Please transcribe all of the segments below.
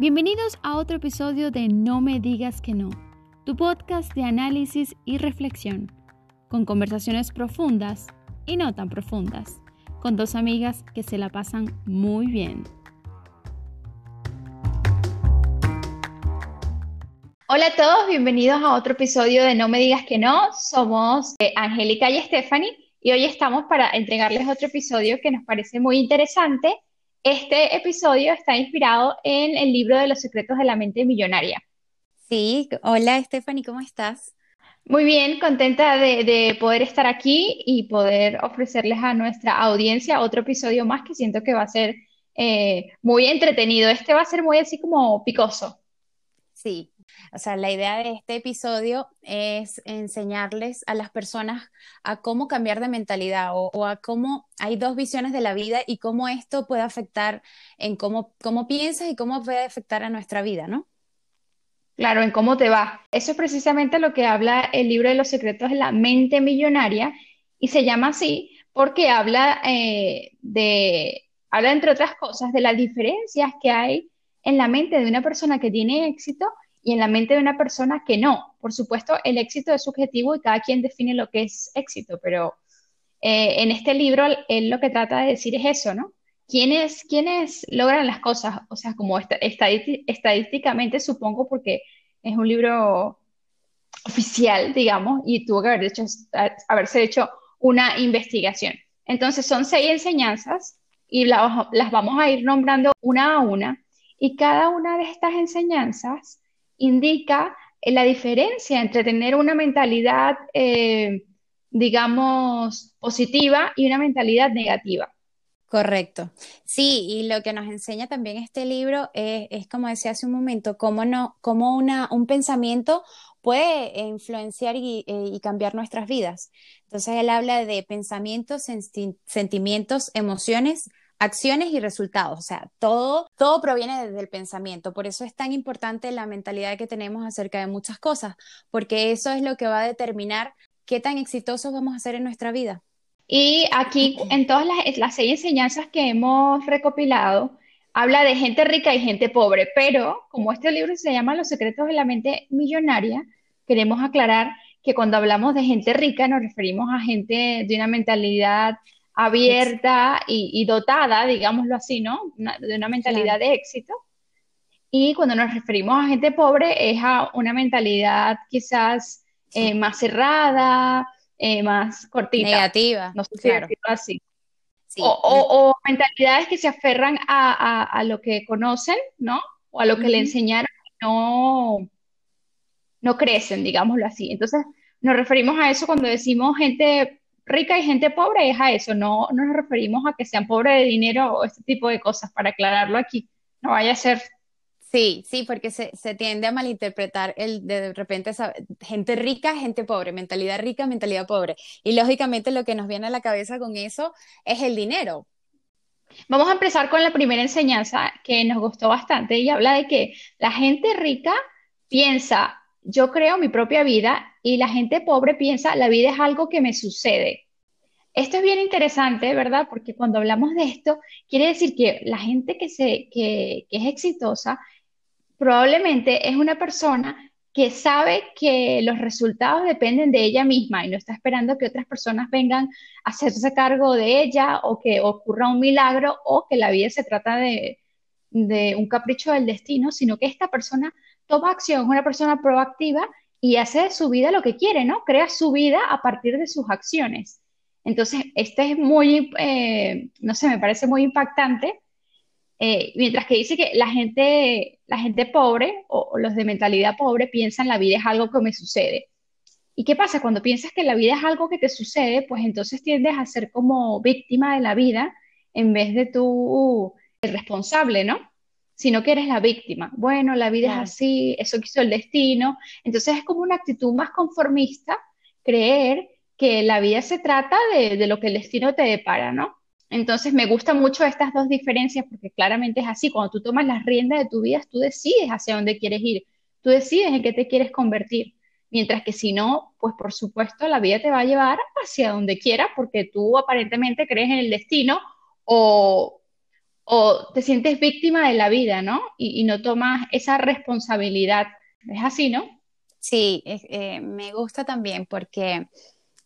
Bienvenidos a otro episodio de No me digas que no, tu podcast de análisis y reflexión, con conversaciones profundas y no tan profundas, con dos amigas que se la pasan muy bien. Hola a todos, bienvenidos a otro episodio de No me digas que no. Somos eh, Angélica y Stephanie y hoy estamos para entregarles otro episodio que nos parece muy interesante este episodio está inspirado en el libro de los secretos de la mente millonaria. Sí, hola Stephanie, ¿cómo estás? Muy bien, contenta de, poder estar aquí y poder ofrecerles a nuestra audiencia otro episodio más que siento que va a ser eh, muy entretenido. Este va a ser muy así como picoso. Sí, o sea, la idea de este episodio es enseñarles a las personas a cómo cambiar de mentalidad o, a cómo hay dos visiones de la vida y cómo esto puede afectar en cómo, cómo piensas y cómo puede afectar a nuestra vida, ¿no? Claro, en cómo te va. Eso es precisamente lo que habla el libro de los secretos de la mente millonaria y se llama así porque habla eh, de, habla entre otras cosas de las diferencias que hay en la mente de una persona que tiene éxito y en la mente de una persona que no. Por supuesto, el éxito es subjetivo y cada quien define lo que es éxito, pero eh, en este libro él lo que trata de decir es eso, ¿no? ¿Quiénes, quiénes logran las cosas? O sea, como estadísticamente supongo, porque es un libro oficial, digamos, y tuvo que haber hecho, haberse hecho una investigación. Entonces, son seis enseñanzas y las vamos a ir nombrando una a una, y cada una de estas enseñanzas indica eh, la diferencia entre tener una mentalidad, eh, digamos, positiva y una mentalidad negativa. Correcto. Sí, y lo que nos enseña también este libro es, como decía hace un momento, cómo, no, cómo una, un pensamiento puede influenciar y, eh, y, cambiar nuestras vidas. Entonces él habla de pensamientos, sentimientos, emociones, acciones y resultados. O sea, todo, todo proviene desde el pensamiento. Por eso es tan importante la mentalidad que tenemos acerca de muchas cosas, porque eso es lo que va a determinar qué tan exitosos vamos a ser en nuestra vida. Y aquí, en todas las, las seis enseñanzas que hemos recopilado, habla de gente rica y gente pobre, pero como este libro se llama Los secretos de la mente millonaria, queremos aclarar que cuando hablamos de gente rica nos referimos a gente de una mentalidad abierta y, dotada, digámoslo así, ¿no? de una mentalidad de éxito. Y cuando nos referimos a gente pobre es a una mentalidad quizás eh, más cerrada, eh, más cortita. Negativa. No sé si decirlo así. O, mentalidades que se aferran a, lo que conocen, ¿no? O a lo que le enseñaron no, no crecen, digámoslo así. Entonces, nos referimos a eso cuando decimos gente rica y gente pobre es a eso, no, nos referimos a que sean pobres de dinero o este tipo de cosas, para aclararlo aquí, no vaya a ser. Sí, sí, porque se, tiende a malinterpretar el de, repente gente rica, gente pobre, mentalidad rica, mentalidad pobre. Y lógicamente lo que nos viene a la cabeza con eso es el dinero. Vamos a empezar con la primera enseñanza que nos gustó bastante y habla de que la gente rica piensa yo creo mi propia vida y la gente pobre piensa la vida es algo que me sucede. Esto es bien interesante, ¿verdad? Porque cuando hablamos de esto, quiere decir que la gente que, se, que, es exitosa probablemente es una persona que sabe que los resultados dependen de ella misma y no está esperando que otras personas vengan a hacerse cargo de ella o que ocurra un milagro o que la vida se trata de, de un capricho del destino, sino que esta persona toma acción, es una persona proactiva y hace de su vida lo que quiere, ¿no? Crea su vida a partir de sus acciones. Entonces, este es muy, eh, no sé, me parece muy impactante. Eh, mientras que dice que la gente, la gente pobre o, los de mentalidad pobre piensan la vida es algo que me sucede. ¿Y qué pasa? Cuando piensas que la vida es algo que te sucede, pues entonces tiendes a ser como víctima de la vida en vez de tú el responsable, ¿no? Sino que eres la víctima. Bueno, la vida es así, eso quiso el destino. Entonces es como una actitud más conformista creer que la vida se trata de, lo que el destino te depara, ¿no? Entonces me gustan mucho estas dos diferencias porque claramente es así. Cuando tú tomas las riendas de tu vida, tú decides hacia dónde quieres ir, tú decides en qué te quieres convertir. Mientras que si no, pues por supuesto la vida te va a llevar hacia donde quiera porque tú aparentemente crees en el destino o o te sientes víctima de la vida, ¿no? Y, no tomas esa responsabilidad. Es así, ¿no? Sí, eh, me gusta también porque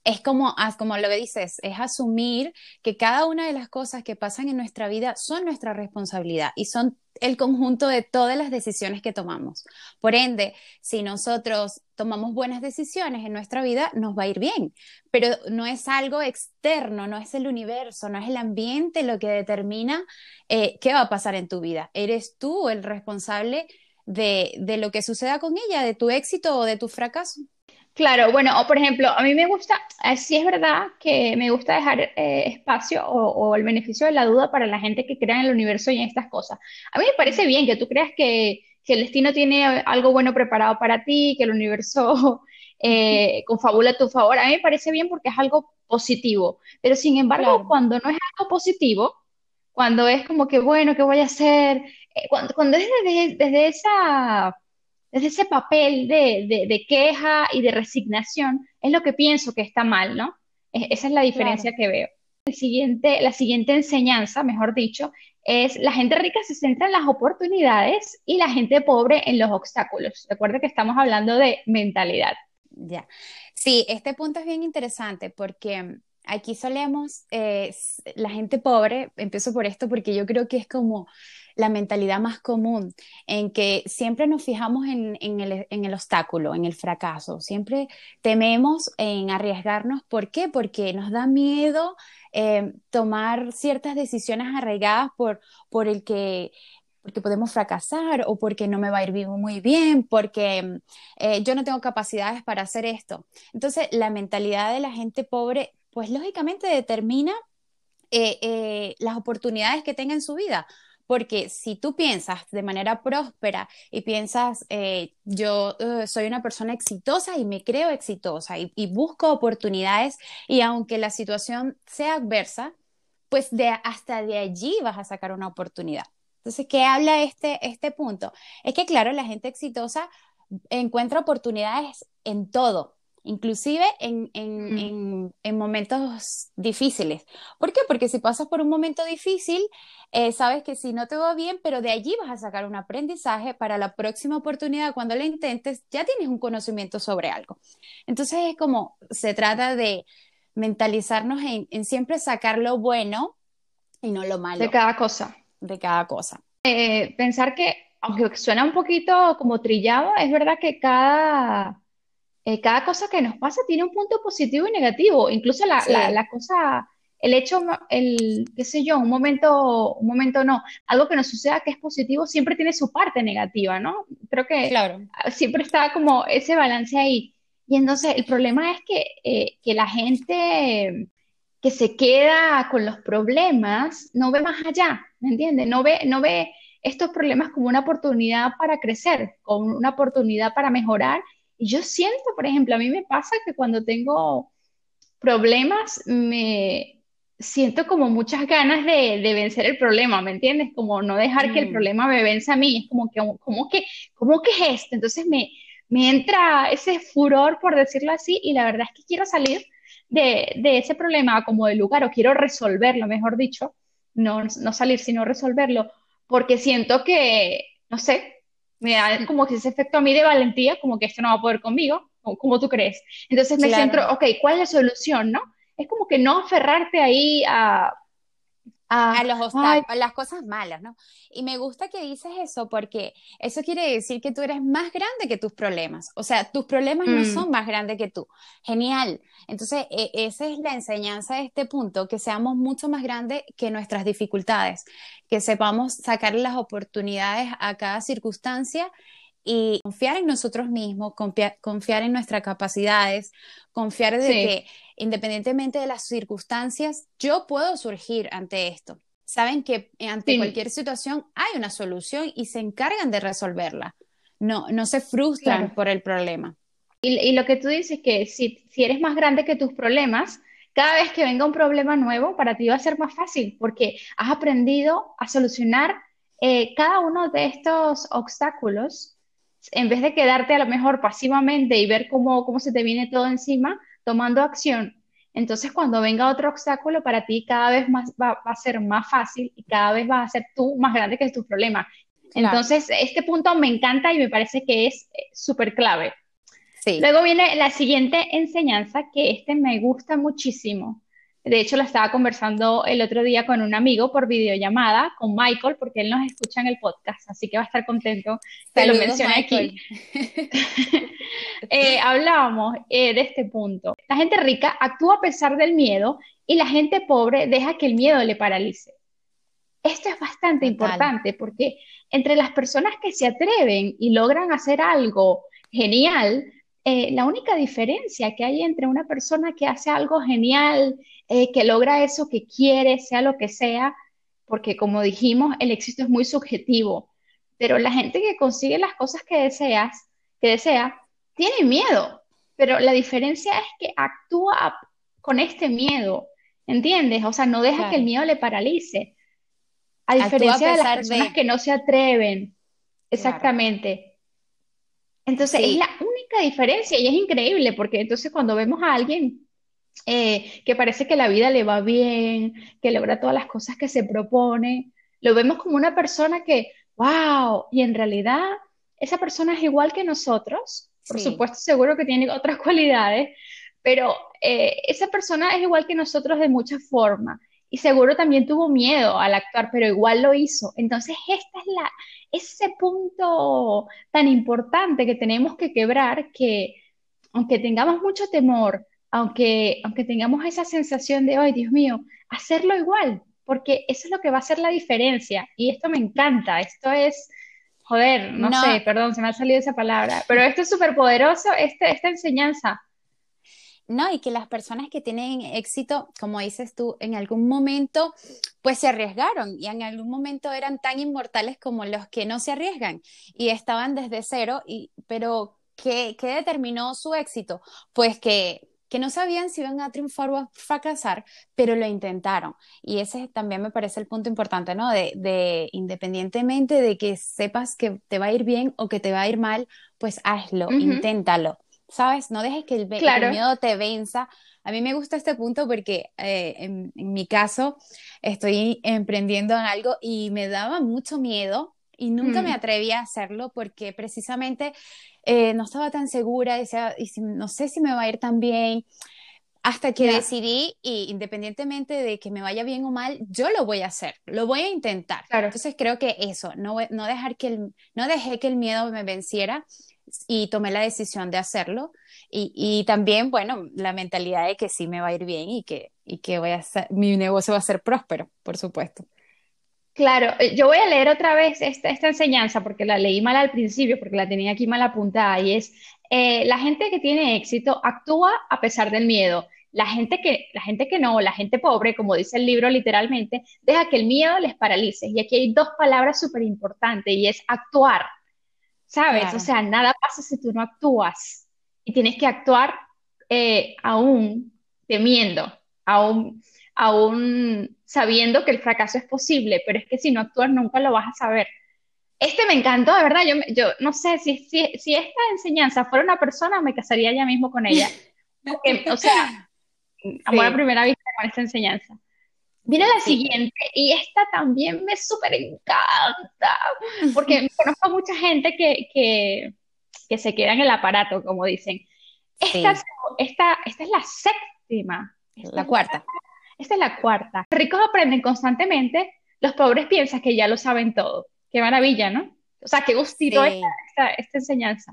es como, como lo que dices, es asumir que cada una de las cosas que pasan en nuestra vida son nuestra responsabilidad y son el conjunto de todas las decisiones que tomamos. Por ende, si nosotros tomamos buenas decisiones en nuestra vida, nos va a ir bien, pero no es algo externo, no es el universo, no es el ambiente lo que determina eh, qué va a pasar en tu vida. Eres tú el responsable de, de lo que suceda con ella, de tu éxito o de tu fracaso. Claro, bueno, o por ejemplo, a mí me gusta, eh, sí es verdad que me gusta dejar eh, espacio o, el beneficio de la duda para la gente que crea en el universo y en estas cosas. A mí me parece bien que tú creas que, el destino tiene algo bueno preparado para ti, que el universo eh, confabula a tu favor. A mí me parece bien porque es algo positivo. Pero sin embargo, cuando no es algo positivo, cuando es como que, bueno, ¿qué voy a hacer? cuando, es desde esa desde ese papel de, queja y de resignación, es lo que pienso que está mal, ¿no? esa es la diferencia que veo. El siguiente, la siguiente enseñanza, mejor dicho, es la gente rica se centra en las oportunidades y la gente pobre en los obstáculos. Recuerda que estamos hablando de mentalidad. Ya. Sí, este punto es bien interesante porque aquí solemos, eh, la gente pobre, empiezo por esto porque yo creo que es como la mentalidad más común, en que siempre nos fijamos en, el, obstáculo, en el fracaso, siempre tememos en arriesgarnos. ¿Por qué? Porque nos da miedo eh, tomar ciertas decisiones arraigadas por, por el que podemos fracasar o porque no me va a ir muy bien, porque eh, yo no tengo capacidades para hacer esto. Entonces, la mentalidad de la gente pobre, pues lógicamente determina eh, las oportunidades que tenga en su vida. Porque si tú piensas de manera próspera y piensas, eh, yo eh, soy una persona exitosa y me creo exitosa y, busco oportunidades y aunque la situación sea adversa, pues de, hasta de allí vas a sacar una oportunidad. Entonces, ¿qué habla este, este punto? Es que, claro, la gente exitosa encuentra oportunidades en todo, inclusive en, en, momentos difíciles. ¿Por qué? Porque si pasas por un momento difícil, eh, sabes que si no te va bien, pero de allí vas a sacar un aprendizaje para la próxima oportunidad, cuando lo intentes, ya tienes un conocimiento sobre algo. Entonces es como, se trata de mentalizarnos en, siempre sacar lo bueno y no lo malo. De cada cosa. De cada cosa. Eh, pensar que, aunque suena un poquito como trillado, es verdad que cada eh, cada cosa que nos pasa tiene un punto positivo y negativo. Incluso la, cosa, el hecho, el, qué sé yo, un momento, un momento no, algo que nos suceda que es positivo siempre tiene su parte negativa, ¿no? Creo que claro. siempre está como ese balance ahí. Y entonces el problema es que, eh, que la gente que se queda con los problemas no ve más allá, ¿me entiendes? No ve, no ve estos problemas como una oportunidad para crecer, como una oportunidad para mejorar y yo siento, por ejemplo, a mí me pasa que cuando tengo problemas, me siento como muchas ganas de, vencer el problema, ¿me entiendes? Como no dejar que el mm. problema me venza a mí, es como que, como que, ¿cómo que es esto? Entonces me, me entra ese furor, por decirlo así, y la verdad es que quiero salir de, de ese problema como de lugar, o quiero resolverlo, mejor dicho, no, no salir, sino resolverlo, porque siento que, no sé, me da como que ese efecto a mí de valentía, como que esto no va a poder conmigo, como, tú crees. Entonces me centro, ok, ¿cuál es la solución, no? Es como que no aferrarte ahí a, a, los a las cosas malas, ¿no? Y me gusta que dices eso porque eso quiere decir que tú eres más grande que tus problemas. O sea, tus problemas no mm. son más grandes que tú. Genial. Entonces, e, esa es la enseñanza de este punto, que seamos mucho más grandes que nuestras dificultades, que sepamos sacar las oportunidades a cada circunstancia y confiar en nosotros mismos, confiar, en nuestras capacidades, confiar de que independientemente de las circunstancias, yo puedo surgir ante esto. Saben que ante cualquier situación hay una solución y se encargan de resolverla. No, no se frustran por el problema. Y, lo que tú dices que si, si eres más grande que tus problemas, cada vez que venga un problema nuevo, para ti va a ser más fácil porque has aprendido a solucionar eh, cada uno de estos obstáculos en vez de quedarte a lo mejor pasivamente y ver cómo, cómo se te viene todo encima, tomando acción Entonces, cuando venga otro obstáculo para ti, cada vez más va, a ser más fácil y cada vez va a ser tú más grande que tu problema. Entonces, este punto me encanta y me parece que es eh, súper clave. Sí. Luego viene la siguiente enseñanza, que este me gusta muchísimo. De hecho, la estaba conversando el otro día con un amigo por videollamada, con Michael, porque él nos escucha en el podcast, así que va a estar contento que lo mencione aquí. Eh, hablábamos eh, de este punto. La gente rica actúa a pesar del miedo y la gente pobre deja que el miedo le paralice. Esto es bastante importante porque entre las personas que se atreven y logran hacer algo genial, eh, la única diferencia que hay entre una persona que hace algo genial, eh, que logra eso que quiere, sea lo que sea, porque como dijimos, el éxito es muy subjetivo, pero la gente que consigue las cosas que deseas, que desea, tiene miedo, pero la diferencia es que actúa con este miedo, ¿entiendes? O sea, no deja que el miedo le paralice. A diferencia de las personas que no se atreven. Exactamente. Entonces, es la única diferencia y es increíble porque entonces cuando vemos a alguien eh, que parece que la vida le va bien, que logra todas las cosas que se propone, lo vemos como una persona que, wow, y en realidad esa persona es igual que nosotros, por supuesto seguro que tiene otras cualidades, pero eh, esa persona es igual que nosotros de muchas formas y seguro también tuvo miedo al actuar, pero igual lo hizo. Entonces, esta es la, ese punto tan importante que tenemos que quebrar, que aunque tengamos mucho temor, aunque, aunque tengamos esa sensación de, ay, Dios mío, hacerlo igual, porque eso es lo que va a hacer la diferencia. Y esto me encanta, esto es, joder, no, sé, perdón, se me ha salido esa palabra, pero esto es súper poderoso, este, esta enseñanza. No, y que las personas que tienen éxito, como dices tú, en algún momento, pues se arriesgaron y en algún momento eran tan inmortales como los que no se arriesgan y estaban desde cero, y, pero ¿qué, qué determinó su éxito? Pues que que no sabían si iban a triunfar o a fracasar, pero lo intentaron. Y ese también me parece el punto importante, ¿no? De, de, independientemente de que sepas que te va a ir bien o que te va a ir mal, pues hazlo, inténtalo. ¿sabes? No dejes que el, miedo te venza. A mí me gusta este punto porque eh, en, mi caso estoy emprendiendo en algo y me daba mucho miedo y nunca me mm. atreví a hacerlo porque precisamente eh, no estaba tan segura, decía, y no sé si me va a ir tan bien. Hasta que decidí, y independientemente de que me vaya bien o mal, yo lo voy a hacer, lo voy a intentar. Entonces creo que eso, no, no, dejar que el, no dejé que el miedo me venciera, y tomé la decisión de hacerlo. Y, y, también, bueno, la mentalidad de que sí me va a ir bien y que, y que voy a mi negocio va a ser próspero, por supuesto. Claro, eh, yo voy a leer otra vez esta, esta enseñanza porque la leí mal al principio, porque la tenía aquí mal apuntada, y es, eh, la gente que tiene éxito actúa a pesar del miedo. La gente que, la gente que no, la gente pobre, como dice el libro literalmente, deja que el miedo les paralice. Y aquí hay dos palabras súper importantes y es actuar. ¿sabes? O sea, nada pasa si tú no actúas y tienes que actuar eh, aún temiendo, aún, aún sabiendo que el fracaso es posible, pero es que si no actúas nunca lo vas a saber. Este me encantó, de verdad, yo, yo no sé, si, si, si esta enseñanza fuera una persona, me casaría ya mismo con ella. o sea, amor a primera vista con esta enseñanza. Viene la siguiente, y esta también me súper encanta, porque conozco mucha gente que, que, que, se queda en el aparato, como dicen. Esta, esta, esta es la séptima. la cuarta. Esta es la cuarta. Los ricos aprenden constantemente, los pobres piensan que ya lo saben todo. Qué maravilla, ¿no? O sea, qué gustito esta, esta enseñanza.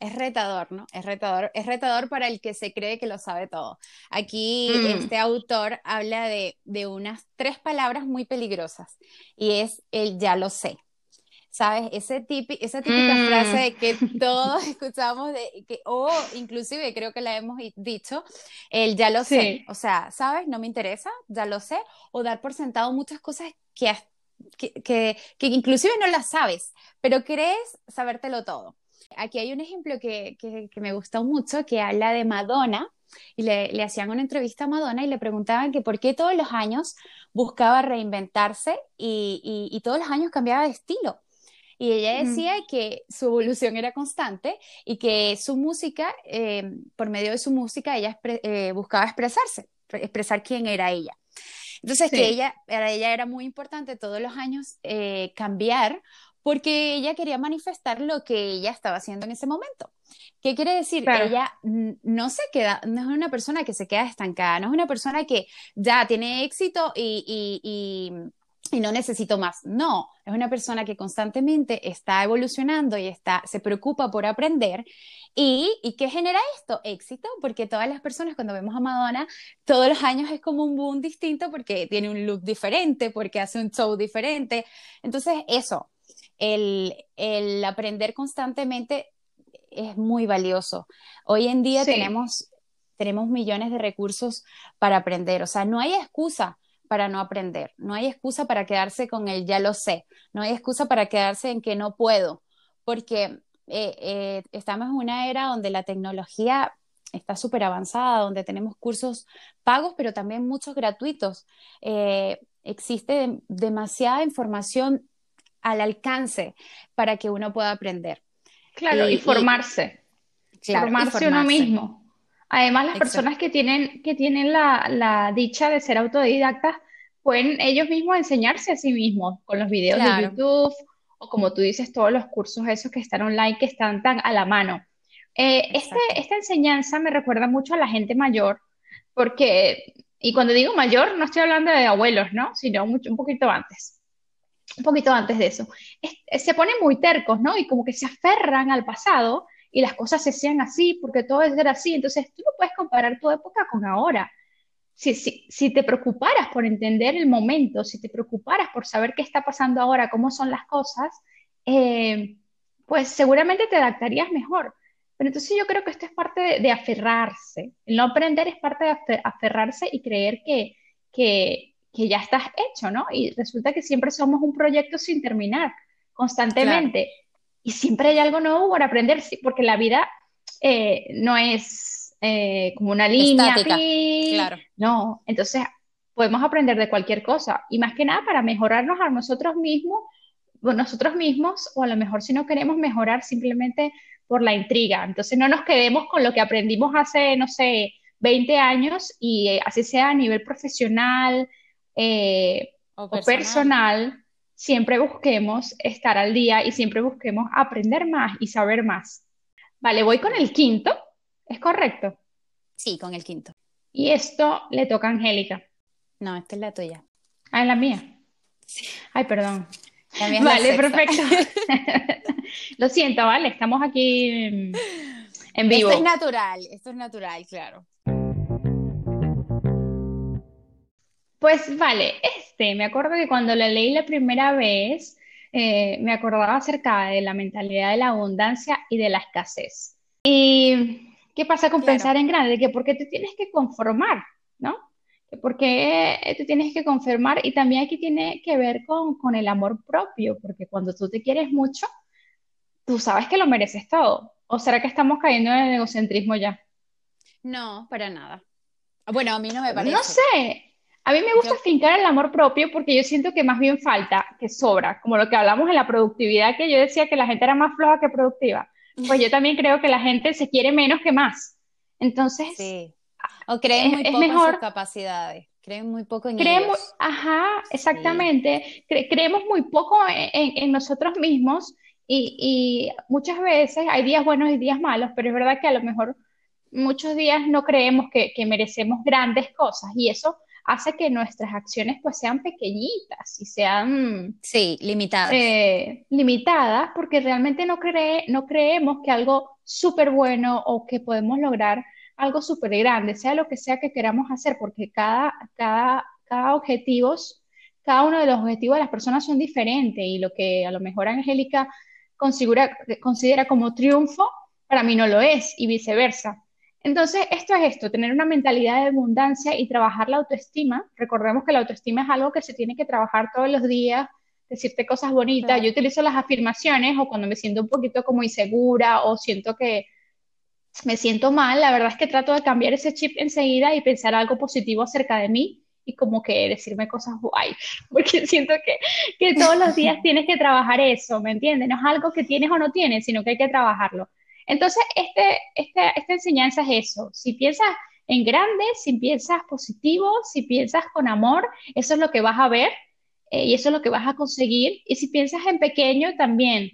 Es retador, ¿no? Es retador, es retador para el que se cree que lo sabe todo. Aquí mm. este autor habla de, unas tres palabras muy peligrosas y es el ya lo sé. ¿Sabes? Ese esa típica mm. frase de que todos escuchamos, de, que, o inclusive creo que la hemos dicho, el ya lo sé. O sea, ¿sabes? No me interesa, ya lo sé. O dar por sentado muchas cosas que, que, que, que inclusive no las sabes, pero crees sabértelo todo. Aquí hay un ejemplo que, que, me gustó mucho, que habla de Madonna, y le, le, hacían una entrevista a Madonna y le preguntaban que por qué todos los años buscaba reinventarse y, y, todos los años cambiaba de estilo. Y ella decía que su evolución era constante y que su música, eh, por medio de su música, ella eh, buscaba expresarse, expresar quién era ella. Entonces, que ella, para ella era muy importante todos los años eh, cambiar porque ella quería manifestar lo que ella estaba haciendo en ese momento. ¿Qué quiere decir? Ella no se queda, no es una persona que se queda estancada, no es una persona que ya tiene éxito y, y, y, no necesito más. No, es una persona que constantemente está evolucionando y está, se preocupa por aprender. ¿Y, ¿Y qué genera esto? Éxito, porque todas las personas cuando vemos a Madonna, todos los años es como un boom distinto porque tiene un look diferente, porque hace un show diferente. Entonces, eso, el, el aprender constantemente es muy valioso. Hoy en día tenemos, tenemos millones de recursos para aprender, o sea, no hay excusa para no aprender, no hay excusa para quedarse con el ya lo sé, no hay excusa para quedarse en que no puedo, porque eh, eh, estamos en una era donde la tecnología está súper avanzada, donde tenemos cursos pagos, pero también muchos gratuitos. Eh, existe demasiada información al alcance para que uno pueda aprender. Claro, y, formarse. formarse, uno mismo. Además, las personas que tienen, que tienen la, dicha de ser autodidactas pueden ellos mismos enseñarse a sí mismos con los videos de YouTube o como tú dices, todos los cursos esos que están online que están tan a la mano. Eh, este, esta enseñanza me recuerda mucho a la gente mayor porque, y cuando digo mayor, no estoy hablando de abuelos, ¿no? Sino mucho, un poquito antes un poquito antes de eso, se ponen muy tercos, ¿no? Y como que se aferran al pasado y las cosas se sean así porque todo es así. Entonces, tú no puedes comparar tu época con ahora. Si, si, si, te preocuparas por entender el momento, si te preocuparas por saber qué está pasando ahora, cómo son las cosas, eh, pues seguramente te adaptarías mejor. Pero entonces yo creo que esto es parte de, aferrarse. El no aprender es parte de aferrarse y creer que, que, que ya estás hecho, ¿no? Y resulta que siempre somos un proyecto sin terminar, constantemente. Y siempre hay algo nuevo por aprender, porque la vida eh, no es eh, como una línea. claro. No, entonces podemos aprender de cualquier cosa. Y más que nada para mejorarnos a nosotros mismos, nosotros mismos, o a lo mejor si no queremos mejorar simplemente por la intriga. Entonces no nos quedemos con lo que aprendimos hace, no sé, 20 años y eh, así sea a nivel profesional, eh, o, personal. Siempre busquemos estar al día y siempre busquemos aprender más y saber más. Vale, voy con el quinto, ¿es correcto? Sí, con el quinto. Y esto le toca a Angélica. No, esta es la tuya. Ah, es la mía. Ay, perdón. vale, perfecto. Lo siento, vale, estamos aquí en vivo. Esto es natural, esto es natural, claro. Pues vale, este, me acuerdo que cuando la leí la primera vez, eh, me acordaba acerca de la mentalidad de la abundancia y de la escasez. ¿Y qué pasa con pensar en grande? Que por qué te tienes que conformar, ¿no? Que por qué te tienes que conformar y también aquí tiene que ver con, con el amor propio, porque cuando tú te quieres mucho, tú sabes que lo mereces todo. ¿O será que estamos cayendo en el egocentrismo ya? No, para nada. Bueno, a mí no me parece. No sé, a mí me gusta fincar el amor propio porque yo siento que más bien falta, que sobra, como lo que hablamos en la productividad, que yo decía que la gente era más floja que productiva. Pues yo también creo que la gente se quiere menos que más. Entonces, sí. o creen muy poco en sus capacidades, creen muy poco en creemos, Ajá, exactamente. creemos muy poco en, nosotros mismos y, muchas veces hay días buenos y días malos, pero es verdad que a lo mejor muchos días no creemos que, que merecemos grandes cosas y eso hace que nuestras acciones pues sean pequeñitas y sean... Sí, limitadas. Eh, limitadas porque realmente no, cree, no creemos que algo súper bueno o que podemos lograr algo súper grande, sea lo que sea que queramos hacer, porque cada, cada, cada objetivo, cada uno de los objetivos de las personas son diferentes y lo que a lo mejor Angélica considera, considera como triunfo, para mí no lo es y viceversa. Entonces, esto es esto, tener una mentalidad de abundancia y trabajar la autoestima. Recordemos que la autoestima es algo que se tiene que trabajar todos los días, decirte cosas bonitas. Yo utilizo las afirmaciones o cuando me siento un poquito como insegura o siento que me siento mal, la verdad es que trato de cambiar ese chip enseguida y pensar algo positivo acerca de mí. y como que decirme cosas guay, porque siento que, que todos los días tienes que trabajar eso, ¿me entiendes? No es algo que tienes o no tienes, sino que hay que trabajarlo. Entonces, este, este, esta enseñanza es eso. Si piensas en grande, si piensas positivo, si piensas con amor, eso es lo que vas a ver eh, y eso es lo que vas a conseguir. Y si piensas en pequeño, también.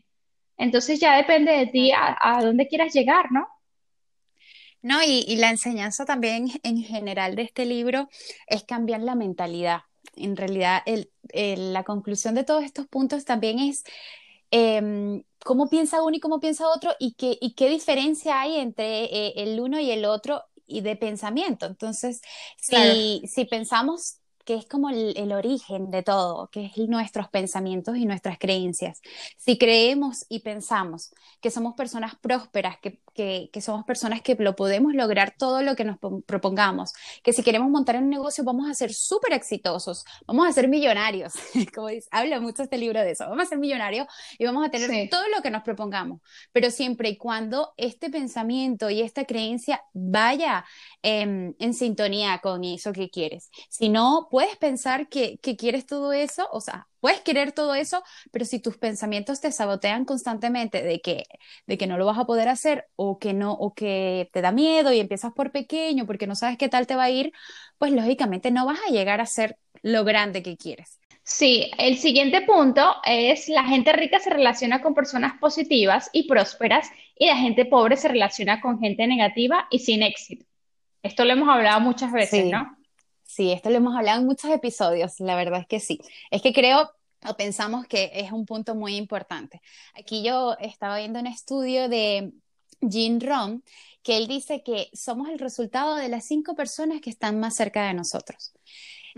Entonces ya depende de ti a, dónde quieras llegar, ¿no? No, y, la enseñanza también en general de este libro es cambiar la mentalidad. En realidad, la conclusión de todos estos puntos también es em, cómo piensa uno y cómo piensa otro y qué, y qué diferencia hay entre eh, el uno y el otro y de pensamiento. Entonces, si, si pensamos que es como el, origen de todo, que es nuestros pensamientos y nuestras creencias. Si creemos y pensamos que somos personas prósperas, que, que, somos personas que lo podemos lograr todo lo que nos propongamos, que si queremos montar un negocio vamos a ser súper exitosos, vamos a ser millonarios, como dice, habla mucho este libro de eso, vamos a ser millonarios y vamos a tener todo lo que nos propongamos, pero siempre y cuando este pensamiento y esta creencia vaya en, en sintonía con eso que quieres. Si no, puedes pensar que, que quieres todo eso, o sea, puedes querer todo eso, pero si tus pensamientos te sabotean constantemente de que, de que no lo vas a poder hacer o que no, o que te da miedo y empiezas por pequeño porque no sabes qué tal te va a ir, pues lógicamente no vas a llegar a ser lo grande que quieres. Sí, el siguiente punto es la gente rica se relaciona con personas positivas y prósperas y la gente pobre se relaciona con gente negativa y sin éxito. Esto lo hemos hablado muchas veces, ¿no? Sí, esto lo hemos hablado en muchos episodios, la verdad es que sí. Es que creo o pensamos que es un punto muy importante. Aquí yo estaba viendo un estudio de Jean Rom, que él dice que somos el resultado de las cinco personas que están más cerca de nosotros.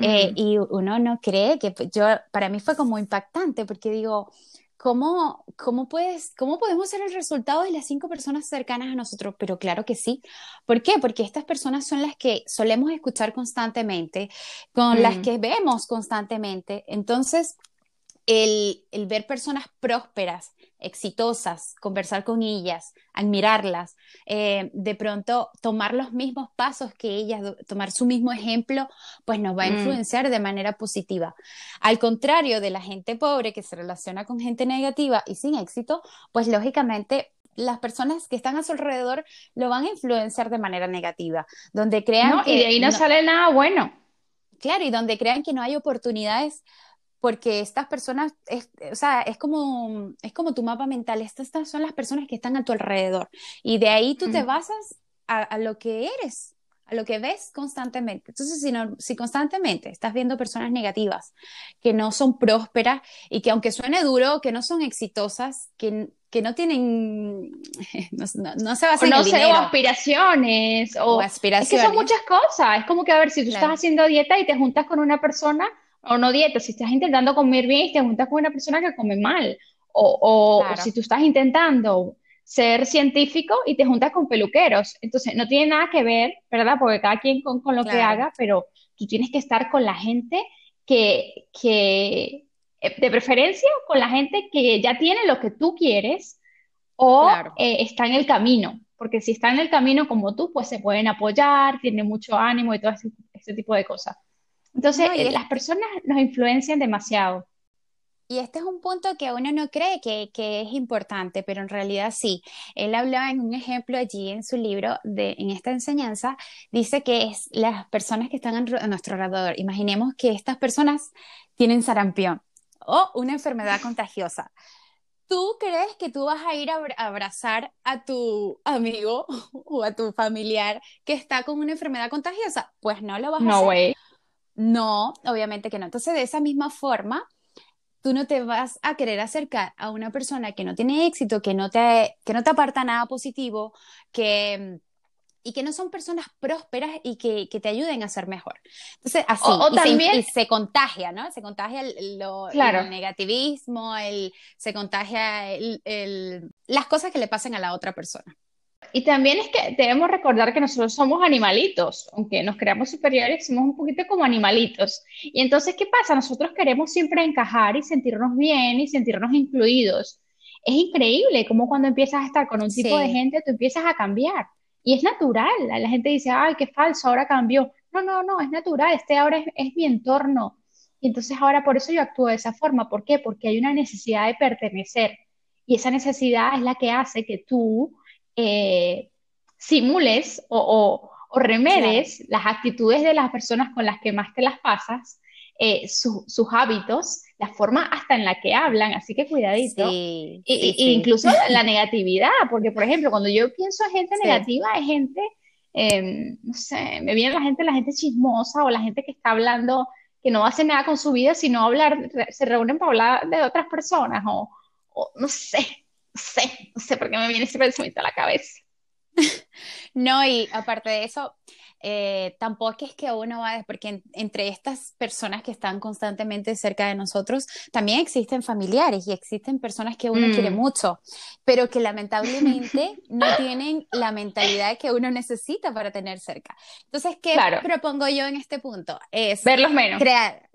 Eh, y uno no cree que yo, para mí fue como impactante, porque digo, ¿Cómo, cómo, puedes, ¿Cómo podemos ser el resultado de las cinco personas cercanas a nosotros? Pero claro que sí. ¿Por qué? Porque estas personas son las que solemos escuchar constantemente, con las mm. que vemos constantemente. Entonces, el, el ver personas prósperas, exitosas, conversar con ellas, admirarlas, eh, de pronto tomar los mismos pasos que ellas, tomar su mismo ejemplo, pues nos va a mm. influenciar de manera positiva. Al contrario de la gente pobre que se relaciona con gente negativa y sin éxito, pues lógicamente las personas que están a su alrededor lo van a influenciar de manera negativa, donde crean y de ahí no sale nada bueno. Claro, y donde crean que no hay oportunidades porque estas personas, es, o sea, es como, es como tu mapa mental, estas, son las personas que están a tu alrededor y de ahí tú te basas a, lo que eres, a lo que ves constantemente. Entonces, si, no, si constantemente estás viendo personas negativas, que no son prósperas y que aunque suene duro, que no son exitosas, que, que no tienen, no, no, se basan en el dinero. o aspiraciones, o, aspiraciones. Es que son muchas cosas. Es como que, a ver, si tú estás haciendo dieta y te juntas con una persona o no dieta, si estás intentando comer bien y te juntas con una persona que come mal, o, si tú estás intentando ser científico y te juntas con peluqueros. Entonces, no tiene nada que ver, ¿verdad? Porque cada quien con, lo que haga, pero tú tienes que estar con la gente que, que, eh, de preferencia, con la gente que ya tiene lo que tú quieres o eh, está en el camino. Porque si está en el camino como tú, pues se pueden apoyar, tiene mucho ánimo y todo ese tipo de cosas. Entonces, eh, las personas nos influencian demasiado. Y este es un punto que uno no cree que, es importante, pero en realidad sí. Él hablaba en un ejemplo allí en su libro, de, en esta enseñanza, dice que es las personas que están a nuestro alrededor. Imaginemos que estas personas tienen sarampión o una enfermedad contagiosa. ¿Tú crees que tú vas a ir a abrazar a tu amigo o a tu familiar que está con una enfermedad contagiosa? Pues no lo vas a hacer. No, obviamente que no. Entonces, de esa misma forma, tú no te vas a querer acercar a una persona que no tiene éxito, que no te, que no te aparta nada positivo, que y que no son personas prósperas y que, que te ayuden a ser mejor. Entonces, así, o, también... se, contagia, ¿no? Se contagia el, lo, el negativismo, el, se contagia el, las cosas que le pasan a la otra persona. Y también es que debemos recordar que nosotros somos animalitos, aunque nos creamos superiores, somos un poquito como animalitos. Y entonces, ¿qué pasa? Nosotros queremos siempre encajar y sentirnos bien y sentirnos incluidos. Es increíble cómo cuando empiezas a estar con un tipo de gente, tú empiezas a cambiar. Y es natural. La gente dice, ay, qué falso, ahora cambió. no, no, no, es natural, este ahora es, mi entorno. Y entonces ahora por eso yo actúo de esa forma. ¿Por qué? Porque hay una necesidad de pertenecer. Y esa necesidad es la que hace que tú eh, simules o, remedes las actitudes de las personas con las que más te las pasas, eh, sus hábitos, la forma hasta en la que hablan, así que cuidadito. y, Incluso la negatividad, porque por ejemplo, cuando yo pienso en gente negativa, es gente, em, no sé, me viene la gente, la gente chismosa o la gente que está hablando, que no hace nada con su vida, sino hablar, se reúnen para hablar de otras personas o, o no sé, sé, no sé por qué me viene ese pensamiento a la cabeza. No, y aparte de eso, eh, tampoco es que uno va, porque entre estas personas que están constantemente cerca de nosotros, también existen familiares y existen personas que uno quiere mm. mucho, pero que lamentablemente no tienen la mentalidad que uno necesita para tener cerca. Entonces, ¿qué propongo yo en este punto? Es verlos menos. Crear,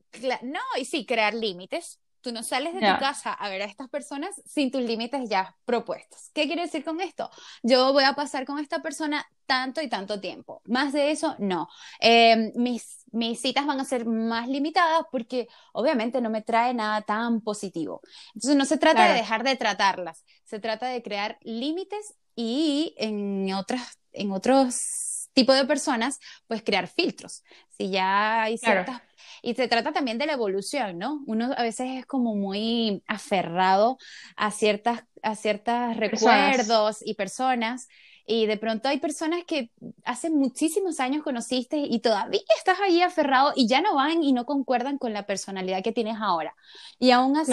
no, y sí, crear límites, Tú no sales de tu casa a ver a estas personas sin tus límites ya propuestos. ¿Qué quiere decir con esto? Yo voy a pasar con esta persona tanto y tanto tiempo. Más de eso, no. Em, mis, mis citas van a ser más limitadas porque obviamente no me trae nada tan positivo. Entonces no se trata de dejar de tratarlas, se trata de crear límites y en otras, en otros tipos de personas, pues crear filtros. Si ya hay ciertas y se trata también de la evolución, ¿no? Uno a veces es como muy aferrado a ciertas, a ciertos recuerdos y personas. Y de pronto hay personas que hace muchísimos años conociste y todavía estás ahí aferrado y ya no van y no concuerdan con la personalidad que tienes ahora. Y aún así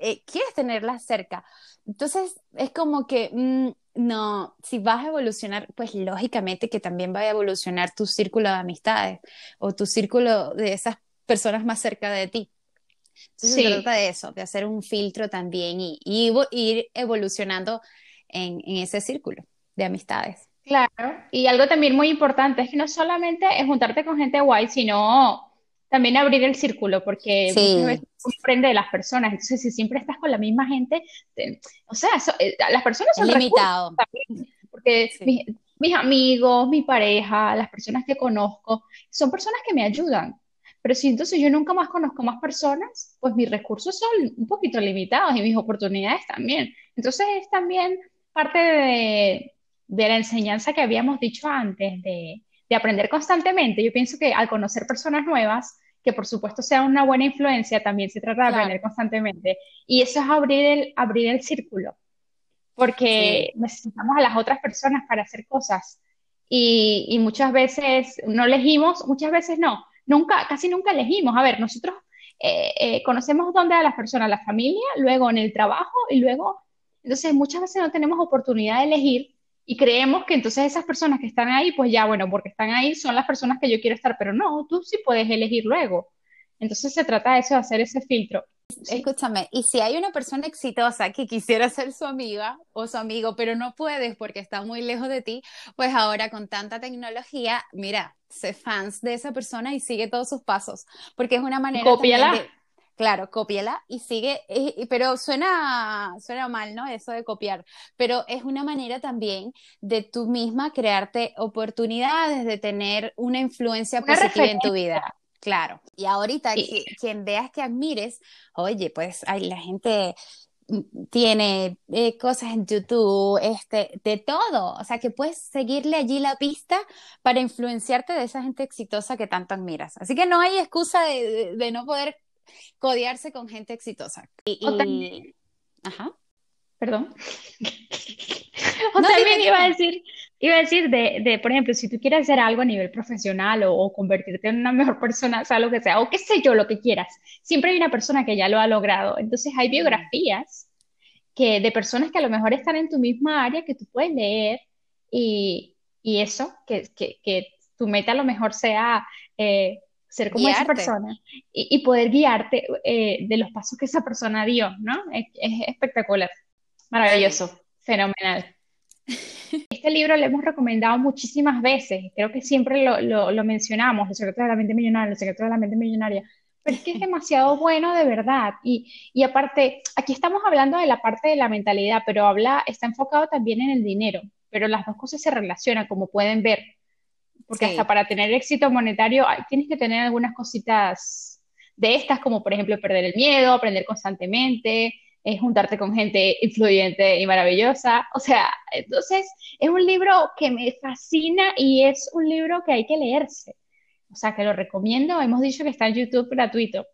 eh, quieres tenerla cerca. Entonces es como que, mm, no, si vas a evolucionar, pues lógicamente que también va a evolucionar tu círculo de amistades o tu círculo de esas personas más cerca de ti. Entonces se trata de eso, de hacer un filtro también y, ir evolucionando en, ese círculo de amistades. Claro, y algo también muy importante es que no solamente es juntarte con gente guay, sino también abrir el círculo, porque muchas veces de las personas. Entonces, si siempre estás con la misma gente, o sea, eh, las personas son limitados. Porque mis, amigos, mi pareja, las personas que conozco, son personas que me ayudan. Pero si entonces yo nunca más conozco más personas, pues mis recursos son un poquito limitados y mis oportunidades también. Entonces es también parte de, la enseñanza que habíamos dicho antes, de, aprender constantemente. Yo pienso que al conocer personas nuevas, que por supuesto sea una buena influencia, también se trata de aprender constantemente. Y eso es abrir el, abrir el círculo, porque necesitamos a las otras personas para hacer cosas. Y, y, muchas veces no elegimos, muchas veces no, nunca, casi nunca elegimos. A ver, nosotros eh, eh, conocemos dónde a las personas, la familia, luego en el trabajo y luego, entonces muchas veces no tenemos oportunidad de elegir y creemos que entonces esas personas que están ahí, pues ya, bueno, porque están ahí son las personas que yo quiero estar, pero no, tú sí puedes elegir luego. Entonces se trata de eso, de hacer ese filtro. Escúchame, y si hay una persona exitosa que quisiera ser su amiga o su amigo, pero no puedes porque está muy lejos de ti, pues ahora con tanta tecnología, mira, sé fans de esa persona y sigue todos sus pasos, porque es una manera Cópiala. De, claro, cópiala y sigue, pero suena, suena mal, ¿no? Eso de copiar, pero es una manera también de tú misma crearte oportunidades, de tener una influencia positiva en tu vida. Claro. Y ahorita quien veas que admires, oye, pues hay la gente mm, tiene eh, cosas en YouTube, este, de todo. O sea, que puedes seguirle allí la pista para influenciarte de esa gente exitosa que tanto admiras. Así que no hay excusa de, no poder codearse con gente exitosa. Y, Ajá. Perdón. o también iba a decir Iba a decir de, de, por ejemplo, si tú quieres hacer algo a nivel profesional o, convertirte en una mejor persona, sea lo que sea, o qué sé yo, lo que quieras, siempre hay una persona que ya lo ha logrado. Entonces hay biografías que de personas que a lo mejor están en tu misma área que tú puedes leer y, y eso, que, que, que, tu meta a lo mejor sea eh, ser como esa persona y, y poder guiarte eh, de los pasos que esa persona dio, ¿no? Es, es espectacular, maravilloso, fenomenal. Este libro lo hemos recomendado muchísimas veces, creo que siempre lo, lo, mencionamos, Los secretos de la mente millonaria, Los secretos de la mente millonaria, pero es que es demasiado bueno de verdad. Y, y, aparte, aquí estamos hablando de la parte de la mentalidad, pero habla, está enfocado también en el dinero, pero las dos cosas se relacionan, como pueden ver. porque hasta para tener éxito monetario tienes que tener algunas cositas de estas, como por ejemplo perder el miedo, aprender constantemente, eh, juntarte con gente influyente y maravillosa. O sea, entonces es un libro que me fascina y es un libro que hay que leerse. O sea, que lo recomiendo. Hemos dicho que está en YouTube gratuito.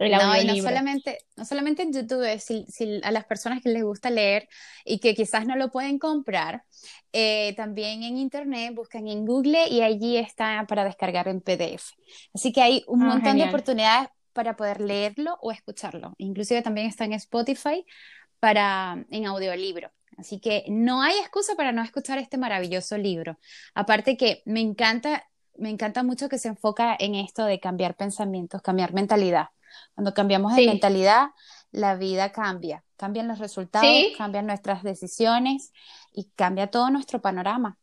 No, y no solamente, no solamente en YouTube, si, a las personas que les gusta leer y que quizás no lo pueden comprar, eh, también en Internet buscan en Google y allí está para descargar en PDF. Así que hay un ah, montón de oportunidades para poder leerlo o escucharlo. Inclusive también está en Spotify para en audiolibro. Así que no hay excusa para no escuchar este maravilloso libro. Aparte que me encanta, me encanta mucho que se enfoca en esto de cambiar pensamientos, cambiar mentalidad. Cuando cambiamos de mentalidad, la vida cambia, cambian los resultados, cambian nuestras decisiones y cambia todo nuestro panorama.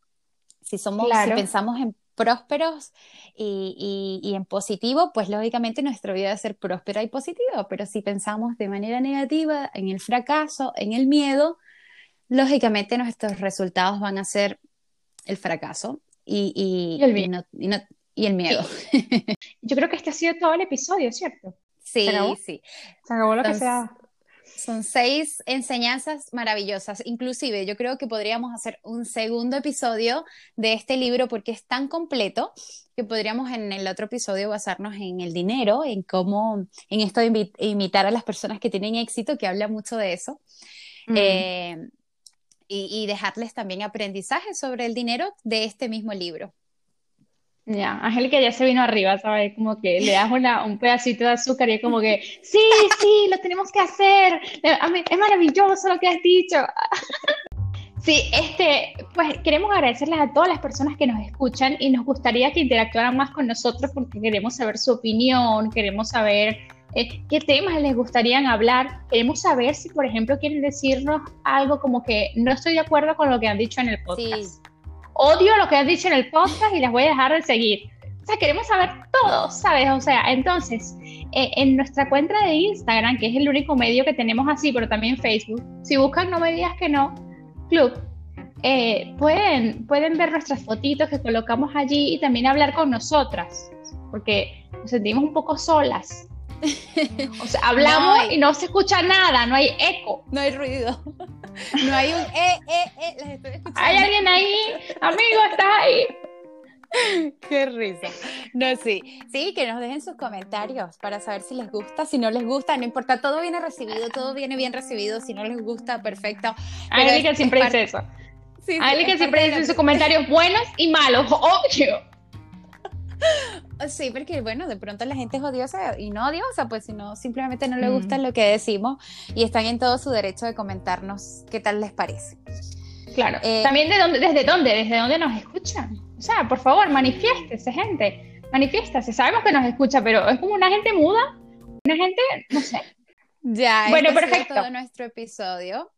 Si somos, si pensamos en prósperos y, y, en positivo, pues lógicamente nuestra vida va a ser próspera y positiva, pero si pensamos de manera negativa en el fracaso, en el miedo, lógicamente nuestros resultados van a ser el fracaso y, y, y el miedo. Yo creo que este ha sido todo el episodio, ¿cierto? Sí, sí. Se acabó lo que sea. Son seis enseñanzas maravillosas. Inclusive yo creo que podríamos hacer un segundo episodio de este libro porque es tan completo que podríamos en el otro episodio basarnos en el dinero, en cómo, en esto de imitar a las personas que tienen éxito, que habla mucho de eso. Mm. Eh, y, y dejarles también aprendizaje sobre el dinero de este mismo libro. Ya, Angélica ya se vino arriba, ¿sabes? Como que le das una, un pedacito de azúcar y es como que, sí, sí, lo tenemos que hacer. Es maravilloso lo que has dicho. Sí, este, pues queremos agradecerles a todas las personas que nos escuchan y nos gustaría que interactuaran más con nosotros porque queremos saber su opinión, queremos saber eh, qué temas les gustaría hablar, queremos saber si, por ejemplo, quieren decirnos algo como que no estoy de acuerdo con lo que han dicho en el podcast odio lo que has dicho en el podcast y las voy a dejar de seguir. O sea, queremos saber todo, ¿sabes? O sea, entonces, eh, en nuestra cuenta de Instagram, que es el único medio que tenemos así, pero también Facebook, si buscan No Me Digas Que No, Club, eh, pueden, pueden ver nuestras fotitos que colocamos allí y también hablar con nosotras, porque nos sentimos un poco solas. O sea, hablamos y no se escucha nada, no hay eco. No hay ruido. No hay un eh, eh, eh, las estoy escuchando. Hay alguien ahí, amigo, estás ahí. Qué risa. No, sí. Sí, que nos dejen sus comentarios para saber si les gusta, si no les gusta, no importa, todo viene recibido, todo viene bien recibido, si no les gusta, perfecto. Pero que siempre dice eso. Sí, sí, siempre dice sus comentarios buenos y malos, obvio. Sí, porque bueno, de pronto la gente es odiosa y no odiosa, pues sino simplemente no le gusta lo que decimos y están en todo su derecho de comentarnos qué tal les parece. Claro. Eh, También de dónde, desde dónde, desde dónde nos escuchan. O sea, por favor, manifiéstese, gente. Manifiéstese. Sabemos que nos escucha, pero es como una gente muda, una gente, no sé. Ya, bueno, este perfecto. todo nuestro episodio.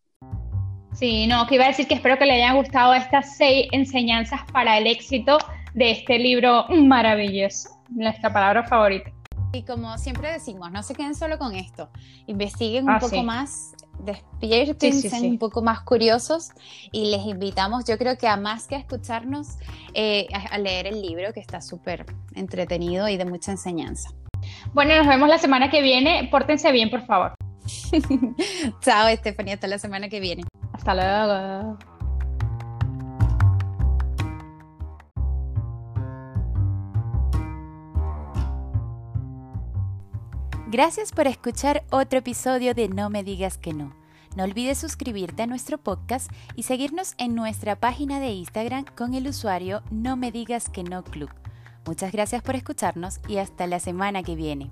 Sí, no, que iba a decir que espero que le hayan gustado estas seis enseñanzas para el éxito de este libro maravilloso, nuestra palabra favorita. Y como siempre decimos, no se queden solo con esto, investiguen un ah, poco más, despierten, un poco más curiosos y les invitamos, yo creo que a más que a escucharnos, eh, a, leer el libro que está súper entretenido y de mucha enseñanza. Bueno, nos vemos la semana que viene. Pórtense bien, por favor. Chao, Estefanía. Hasta la semana que viene. Hasta luego. Gracias por escuchar otro episodio de No me digas que no. No olvides suscribirte a nuestro podcast y seguirnos en nuestra página de Instagram con el usuario No me digas que no club. Muchas gracias por escucharnos y hasta la semana que viene.